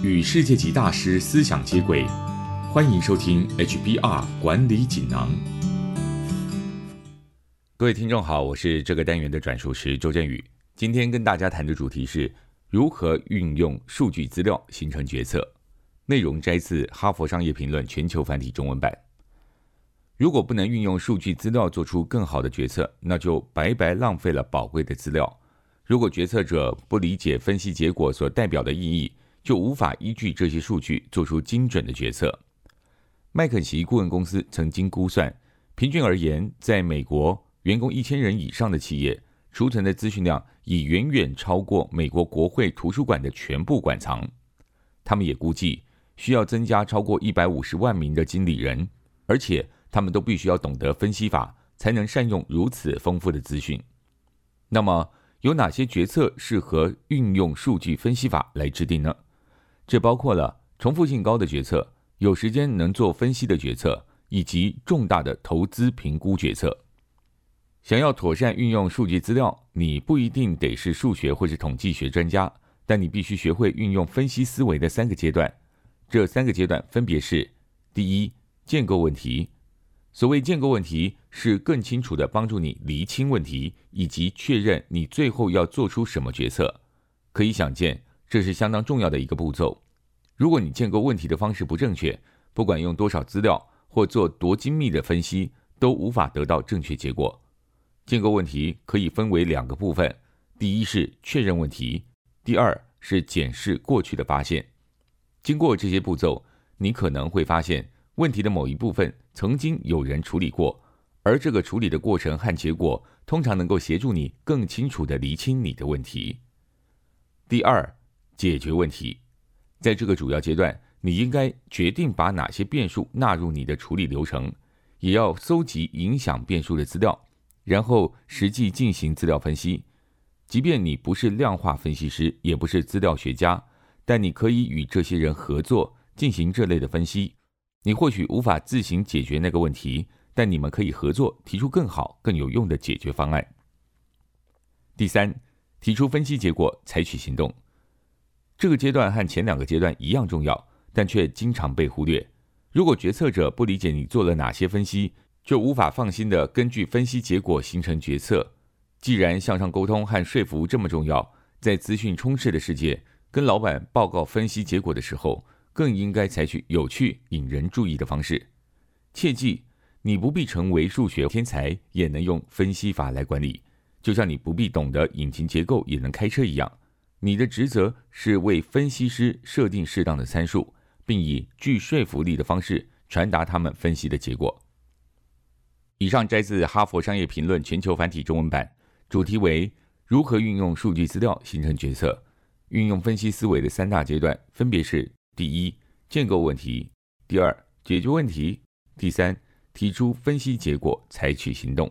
与世界级大师思想接轨，欢迎收听 HBR 管理锦囊。各位听众好，我是这个单元的转述师周振宇。今天跟大家谈的主题是如何运用数据资料形成决策。内容摘自《哈佛商业评论》全球繁体中文版。如果不能运用数据资料做出更好的决策，那就白白浪费了宝贵的资料。如果决策者不理解分析结果所代表的意义，就无法依据这些数据做出精准的决策。麦肯锡顾问公司曾经估算，平均而言，在美国员工一千人以上的企业，储存的资讯量已远远超过美国国会图书馆的全部馆藏。他们也估计需要增加超过一百五十万名的经理人，而且他们都必须要懂得分析法，才能善用如此丰富的资讯。那么，有哪些决策适合运用数据分析法来制定呢？这包括了重复性高的决策、有时间能做分析的决策，以及重大的投资评估决策。想要妥善运用数据资料，你不一定得是数学或是统计学专家，但你必须学会运用分析思维的三个阶段。这三个阶段分别是：第一，建构问题。所谓建构问题，是更清楚地帮助你厘清问题，以及确认你最后要做出什么决策。可以想见。这是相当重要的一个步骤。如果你建构问题的方式不正确，不管用多少资料或做多精密的分析，都无法得到正确结果。建构问题可以分为两个部分：第一是确认问题，第二是检视过去的发现。经过这些步骤，你可能会发现问题的某一部分曾经有人处理过，而这个处理的过程和结果通常能够协助你更清楚地厘清你的问题。第二。解决问题，在这个主要阶段，你应该决定把哪些变数纳入你的处理流程，也要搜集影响变数的资料，然后实际进行资料分析。即便你不是量化分析师，也不是资料学家，但你可以与这些人合作进行这类的分析。你或许无法自行解决那个问题，但你们可以合作提出更好、更有用的解决方案。第三，提出分析结果，采取行动。这个阶段和前两个阶段一样重要，但却经常被忽略。如果决策者不理解你做了哪些分析，就无法放心的根据分析结果形成决策。既然向上沟通和说服这么重要，在资讯充斥的世界，跟老板报告分析结果的时候，更应该采取有趣、引人注意的方式。切记，你不必成为数学天才，也能用分析法来管理，就像你不必懂得引擎结构，也能开车一样。你的职责是为分析师设定适当的参数，并以具说服力的方式传达他们分析的结果。以上摘自《哈佛商业评论》全球繁体中文版，主题为如何运用数据资料形成决策。运用分析思维的三大阶段分别是：第一，建构问题；第二，解决问题；第三，提出分析结果，采取行动。